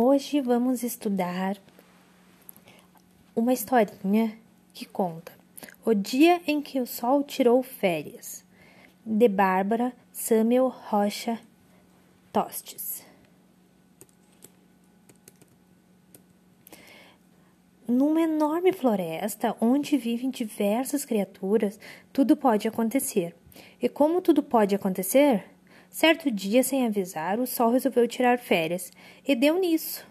Hoje vamos estudar uma historinha que conta O Dia em que o Sol Tirou Férias, de Bárbara Samuel Rocha Tostes. Numa enorme floresta onde vivem diversas criaturas, tudo pode acontecer. E como tudo pode acontecer? Certo dia, sem avisar, o sol resolveu tirar férias e deu nisso.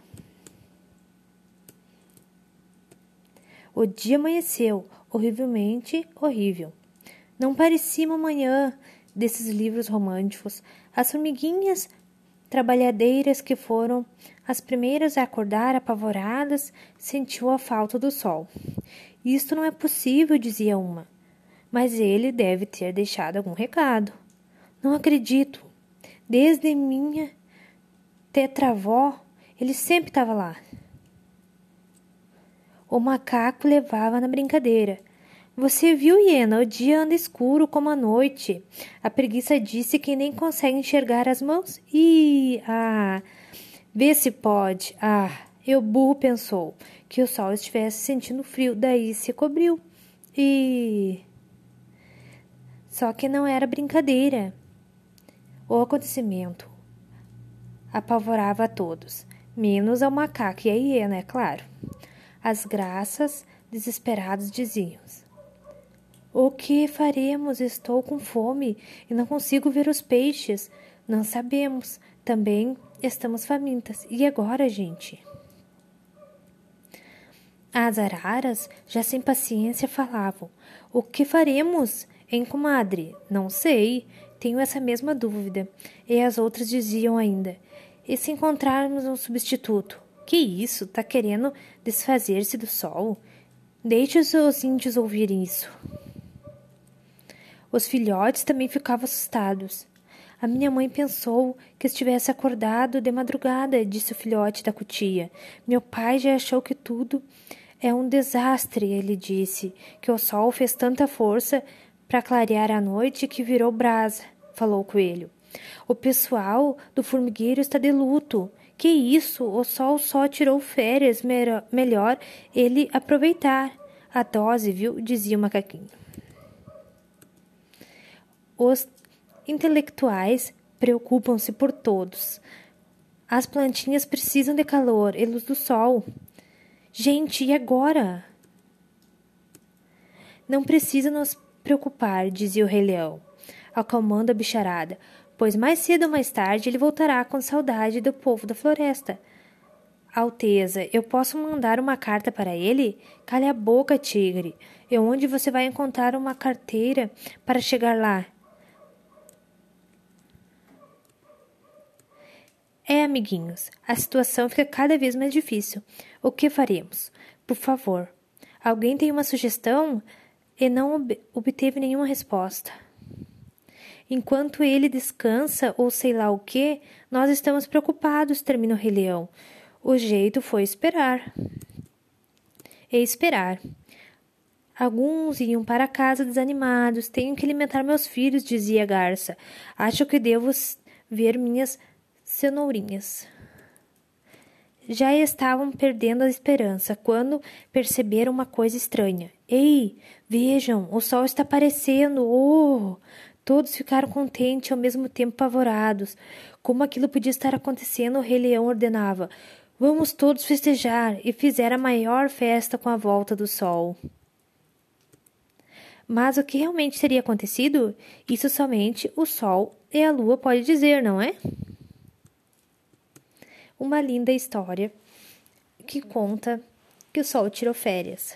O dia amanheceu, horrivelmente horrível. Não parecia uma manhã desses livros românticos. As formiguinhas trabalhadeiras que foram as primeiras a acordar apavoradas sentiu a falta do sol. Isto não é possível, dizia uma. Mas ele deve ter deixado algum recado. Não acredito. Desde minha tetravó, ele sempre estava lá. O macaco levava na brincadeira. Você viu, Hiena? O dia anda escuro como a noite. A preguiça disse que nem consegue enxergar as mãos. E ah, vê se pode. Ah, eu burro pensou que o sol estivesse sentindo frio, daí se cobriu. E só que não era brincadeira. O acontecimento apavorava a todos, menos ao macaco e à hiena, é claro. As graças, desesperados, diziam: O que faremos? Estou com fome e não consigo ver os peixes. Não sabemos. Também estamos famintas. E agora, gente? As araras, já sem paciência, falavam: O que faremos, hein, comadre? Não sei. Tenho essa mesma dúvida. E as outras diziam ainda: E se encontrarmos um substituto? Que isso? Tá querendo desfazer-se do sol? Deixe os índios ouvirem isso. Os filhotes também ficavam assustados. A minha mãe pensou que estivesse acordado de madrugada, disse o filhote da cutia. Meu pai já achou que tudo é um desastre, ele disse, que o sol fez tanta força para clarear a noite que virou brasa, falou o coelho. O pessoal do formigueiro está de luto. Que isso? O sol só tirou férias. Melhor ele aproveitar. A dose, viu? Dizia o macaquinho. Os intelectuais preocupam-se por todos. As plantinhas precisam de calor e luz do sol. Gente, e agora? Não precisa nos preocupar, dizia o rei leão, acalmando a bicharada, pois mais cedo ou mais tarde ele voltará com saudade do povo da floresta. Alteza, eu posso mandar uma carta para ele? Cale a boca, tigre. E onde você vai encontrar uma carteira para chegar lá? É, amiguinhos, a situação fica cada vez mais difícil. O que faremos? Por favor, alguém tem uma sugestão? E não ob obteve nenhuma resposta. Enquanto ele descansa ou sei lá o que, nós estamos preocupados, termina o Rei Leão. O jeito foi esperar. E esperar. Alguns iam para casa desanimados. Tenho que alimentar meus filhos, dizia a garça. Acho que devo ver minhas cenourinhas já estavam perdendo a esperança quando perceberam uma coisa estranha. Ei, vejam, o sol está aparecendo! Oh! Todos ficaram contentes e ao mesmo tempo apavorados. Como aquilo podia estar acontecendo, o rei leão ordenava: Vamos todos festejar! E fizeram a maior festa com a volta do sol. Mas o que realmente teria acontecido? Isso somente o sol e a lua pode dizer, não é? Uma linda história que conta que o sol tirou férias.